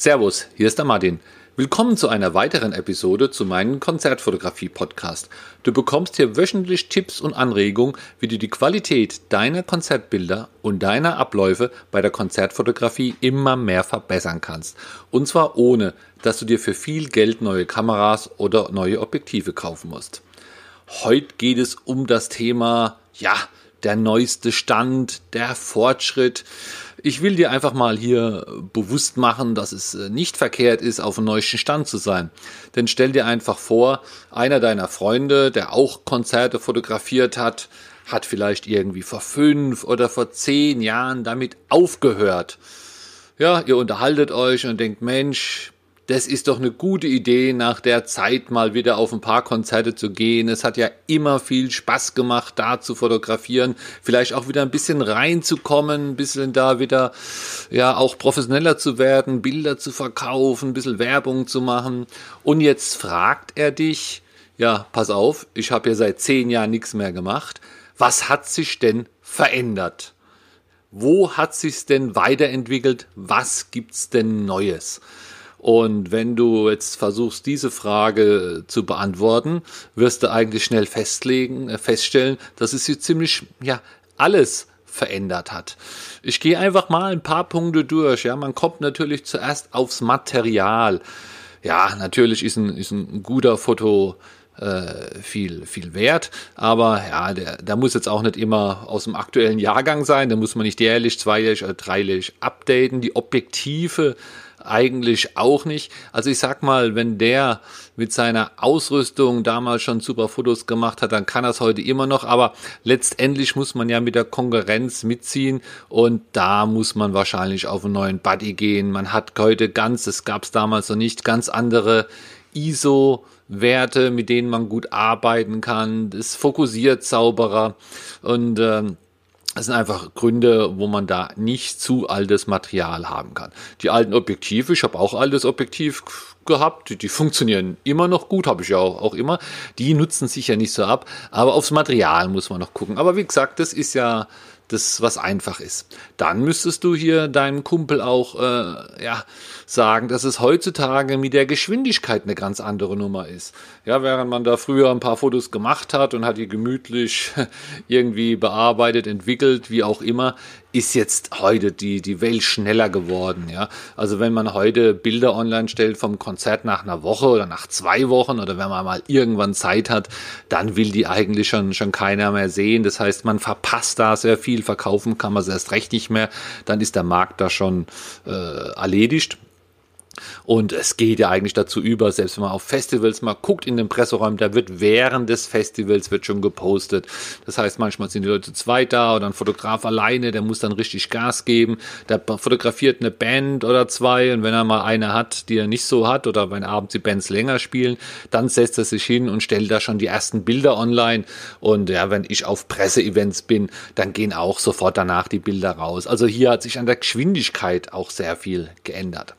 Servus, hier ist der Martin. Willkommen zu einer weiteren Episode zu meinem Konzertfotografie-Podcast. Du bekommst hier wöchentlich Tipps und Anregungen, wie du die Qualität deiner Konzertbilder und deiner Abläufe bei der Konzertfotografie immer mehr verbessern kannst. Und zwar ohne, dass du dir für viel Geld neue Kameras oder neue Objektive kaufen musst. Heute geht es um das Thema, ja, der neueste Stand, der Fortschritt. Ich will dir einfach mal hier bewusst machen, dass es äh, nicht verkehrt ist, auf dem neuesten Stand zu sein. Denn stell dir einfach vor, einer deiner Freunde, der auch Konzerte fotografiert hat, hat vielleicht irgendwie vor fünf oder vor zehn Jahren damit aufgehört. Ja, ihr unterhaltet euch und denkt, Mensch, das ist doch eine gute Idee, nach der Zeit mal wieder auf ein paar Konzerte zu gehen. Es hat ja immer viel Spaß gemacht, da zu fotografieren, vielleicht auch wieder ein bisschen reinzukommen, ein bisschen da wieder, ja, auch professioneller zu werden, Bilder zu verkaufen, ein bisschen Werbung zu machen. Und jetzt fragt er dich, ja, pass auf, ich habe ja seit zehn Jahren nichts mehr gemacht. Was hat sich denn verändert? Wo hat sich's denn weiterentwickelt? Was gibt's denn Neues? Und wenn du jetzt versuchst, diese Frage zu beantworten, wirst du eigentlich schnell festlegen, äh, feststellen, dass es hier ziemlich, ja, alles verändert hat. Ich gehe einfach mal ein paar Punkte durch. Ja, man kommt natürlich zuerst aufs Material. Ja, natürlich ist ein, ist ein guter Foto äh, viel, viel wert. Aber ja, der, der muss jetzt auch nicht immer aus dem aktuellen Jahrgang sein. Da muss man nicht jährlich, zweijährig oder dreijährig updaten. Die Objektive eigentlich auch nicht. Also ich sag mal, wenn der mit seiner Ausrüstung damals schon super Fotos gemacht hat, dann kann es heute immer noch. Aber letztendlich muss man ja mit der Konkurrenz mitziehen und da muss man wahrscheinlich auf einen neuen Buddy gehen. Man hat heute ganz, das gab es damals noch nicht, ganz andere ISO Werte, mit denen man gut arbeiten kann. Das fokussiert sauberer und ähm, das sind einfach Gründe, wo man da nicht zu altes Material haben kann. Die alten Objektive, ich habe auch altes Objektiv gehabt, die, die funktionieren immer noch gut, habe ich ja auch, auch immer. Die nutzen sich ja nicht so ab, aber aufs Material muss man noch gucken. Aber wie gesagt, das ist ja das, was einfach ist. Dann müsstest du hier deinem Kumpel auch äh, ja, sagen, dass es heutzutage mit der Geschwindigkeit eine ganz andere Nummer ist. Ja, während man da früher ein paar Fotos gemacht hat und hat die gemütlich irgendwie bearbeitet, entwickelt, wie auch immer, ist jetzt heute die, die Welt schneller geworden, ja. Also wenn man heute Bilder online stellt vom Konzert nach einer Woche oder nach zwei Wochen oder wenn man mal irgendwann Zeit hat, dann will die eigentlich schon, schon keiner mehr sehen. Das heißt, man verpasst da sehr viel, verkaufen kann man es erst recht nicht mehr. Dann ist der Markt da schon äh, erledigt. Und es geht ja eigentlich dazu über, selbst wenn man auf Festivals mal guckt in den Presseräumen, da wird während des Festivals wird schon gepostet. Das heißt, manchmal sind die Leute zwei da oder ein Fotograf alleine, der muss dann richtig Gas geben. Der fotografiert eine Band oder zwei und wenn er mal eine hat, die er nicht so hat oder wenn abends die Bands länger spielen, dann setzt er sich hin und stellt da schon die ersten Bilder online. Und ja, wenn ich auf Presseevents bin, dann gehen auch sofort danach die Bilder raus. Also hier hat sich an der Geschwindigkeit auch sehr viel geändert.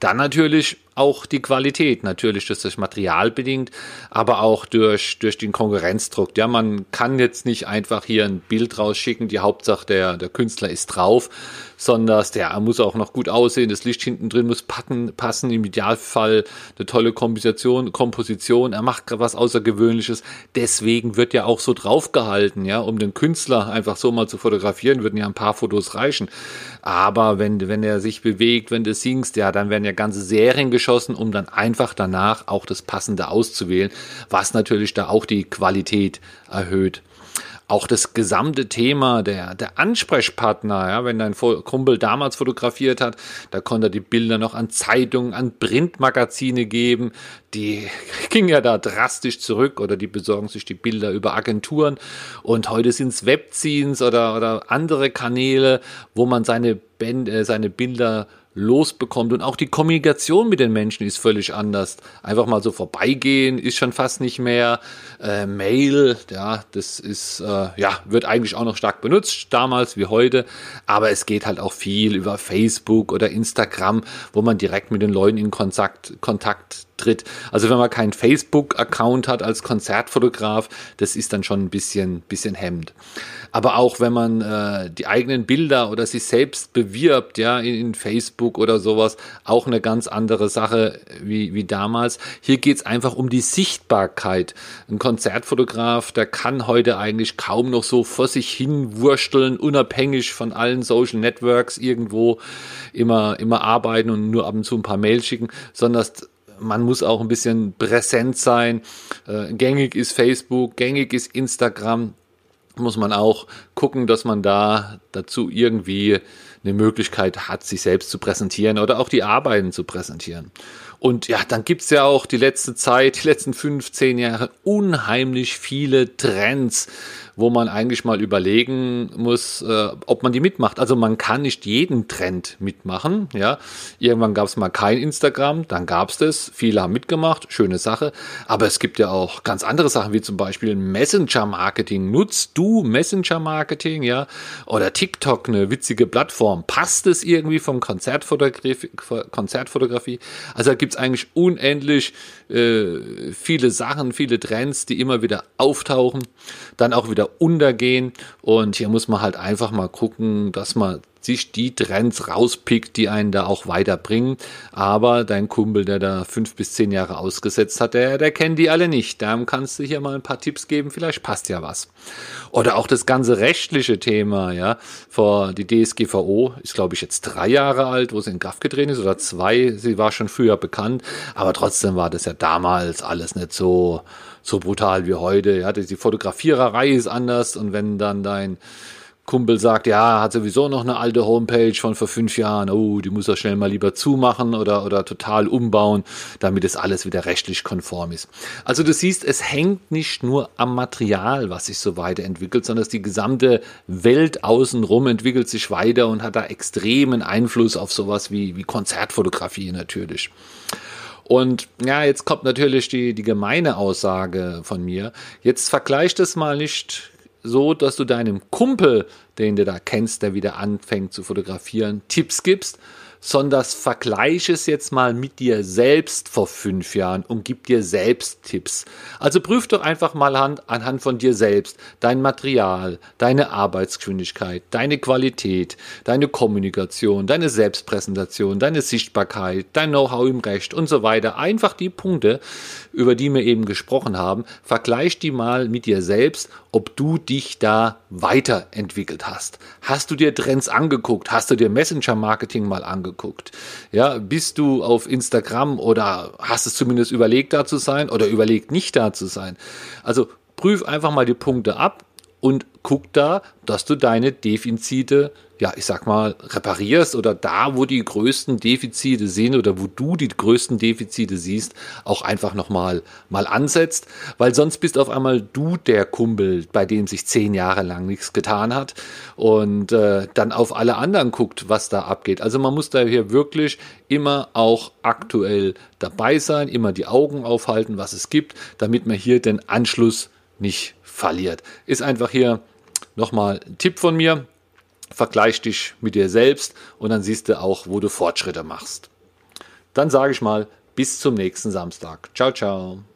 Dann natürlich auch die Qualität, natürlich durch das Material bedingt, aber auch durch, durch den Konkurrenzdruck. Ja, man kann jetzt nicht einfach hier ein Bild rausschicken, die Hauptsache der, der Künstler ist drauf, sondern der muss auch noch gut aussehen, das Licht hinten drin muss packen, passen, im Idealfall eine tolle Komposition, Komposition, er macht was Außergewöhnliches, deswegen wird ja auch so draufgehalten, ja, um den Künstler einfach so mal zu fotografieren, würden ja ein paar Fotos reichen, aber wenn, wenn er sich bewegt, wenn du singst, ja, dann werden ja ganze Serien geschaut, geschossen, um dann einfach danach auch das Passende auszuwählen, was natürlich da auch die Qualität erhöht auch das gesamte Thema der, der Ansprechpartner, ja, wenn dein Kumpel damals fotografiert hat, da konnte er die Bilder noch an Zeitungen, an Printmagazine geben. Die ging ja da drastisch zurück oder die besorgen sich die Bilder über Agenturen. Und heute sind es Webzines oder, oder andere Kanäle, wo man seine, Band, äh, seine Bilder losbekommt. Und auch die Kommunikation mit den Menschen ist völlig anders. Einfach mal so vorbeigehen ist schon fast nicht mehr. Äh, Mail, ja, das ist, äh, ja, wird eigentlich auch noch stark benutzt, damals wie heute. Aber es geht halt auch viel über Facebook oder Instagram, wo man direkt mit den Leuten in Kontakt, Kontakt tritt. Also wenn man keinen Facebook-Account hat als Konzertfotograf, das ist dann schon ein bisschen, bisschen hemmend. Aber auch wenn man äh, die eigenen Bilder oder sich selbst bewirbt, ja, in, in Facebook, oder sowas auch eine ganz andere Sache wie, wie damals. Hier geht es einfach um die Sichtbarkeit. Ein Konzertfotograf, der kann heute eigentlich kaum noch so vor sich hin wursteln, unabhängig von allen Social Networks irgendwo immer, immer arbeiten und nur ab und zu ein paar Mails schicken, sondern man muss auch ein bisschen präsent sein. Äh, gängig ist Facebook, gängig ist Instagram. Muss man auch gucken, dass man da dazu irgendwie eine Möglichkeit hat, sich selbst zu präsentieren oder auch die Arbeiten zu präsentieren. Und ja, dann gibt's ja auch die letzte Zeit, die letzten 15 Jahre unheimlich viele Trends, wo man eigentlich mal überlegen muss, äh, ob man die mitmacht. Also man kann nicht jeden Trend mitmachen. Ja, irgendwann gab es mal kein Instagram, dann gab es das. Viele haben mitgemacht, schöne Sache. Aber es gibt ja auch ganz andere Sachen, wie zum Beispiel Messenger-Marketing. Nutzt du Messenger-Marketing, ja? Oder TikTok, eine witzige Plattform. Passt es irgendwie vom Konzertfotografie? Konzertfotografie? Also da gibt es eigentlich unendlich äh, viele Sachen, viele Trends, die immer wieder auftauchen, dann auch wieder untergehen. Und hier muss man halt einfach mal gucken, dass man sich die Trends rauspickt, die einen da auch weiterbringen. Aber dein Kumpel, der da fünf bis zehn Jahre ausgesetzt hat, der, der kennt die alle nicht. Da kannst du hier mal ein paar Tipps geben, vielleicht passt ja was. Oder auch das ganze rechtliche Thema, ja. Vor die DSGVO ist, glaube ich, jetzt drei Jahre alt, wo sie in Kraft getreten ist, oder zwei. Sie war schon früher bekannt, aber trotzdem war das ja damals alles nicht so, so brutal wie heute. Ja, die Fotografiererei ist anders und wenn dann dein Kumpel sagt, ja, hat sowieso noch eine alte Homepage von vor fünf Jahren, oh, die muss er schnell mal lieber zumachen oder, oder total umbauen, damit es alles wieder rechtlich konform ist. Also du siehst, es hängt nicht nur am Material, was sich so weiterentwickelt, sondern die gesamte Welt außenrum entwickelt sich weiter und hat da extremen Einfluss auf sowas wie, wie Konzertfotografie natürlich. Und ja, jetzt kommt natürlich die, die gemeine Aussage von mir. Jetzt vergleich das mal nicht so, dass du deinem Kumpel, den du da kennst, der wieder anfängt zu fotografieren, Tipps gibst, sondern vergleiche es jetzt mal mit dir selbst vor fünf Jahren und gib dir selbst Tipps. Also prüf doch einfach mal anhand von dir selbst dein Material, deine Arbeitsgeschwindigkeit, deine Qualität, deine Kommunikation, deine Selbstpräsentation, deine Sichtbarkeit, dein Know-how im Recht und so weiter. Einfach die Punkte, über die wir eben gesprochen haben, vergleich die mal mit dir selbst, ob du dich da weiterentwickelt hast. Hast du dir Trends angeguckt? Hast du dir Messenger-Marketing mal angeguckt? Ja, bist du auf Instagram oder hast es zumindest überlegt, da zu sein oder überlegt, nicht da zu sein? Also prüf einfach mal die Punkte ab und guck da, dass du deine Defizite ja, ich sag mal, reparierst oder da, wo die größten Defizite sind oder wo du die größten Defizite siehst, auch einfach nochmal mal ansetzt, weil sonst bist auf einmal du der Kumpel, bei dem sich zehn Jahre lang nichts getan hat und äh, dann auf alle anderen guckt, was da abgeht. Also man muss da hier wirklich immer auch aktuell dabei sein, immer die Augen aufhalten, was es gibt, damit man hier den Anschluss nicht verliert. Ist einfach hier nochmal ein Tipp von mir vergleich dich mit dir selbst und dann siehst du auch, wo du Fortschritte machst. Dann sage ich mal, bis zum nächsten Samstag. Ciao, ciao.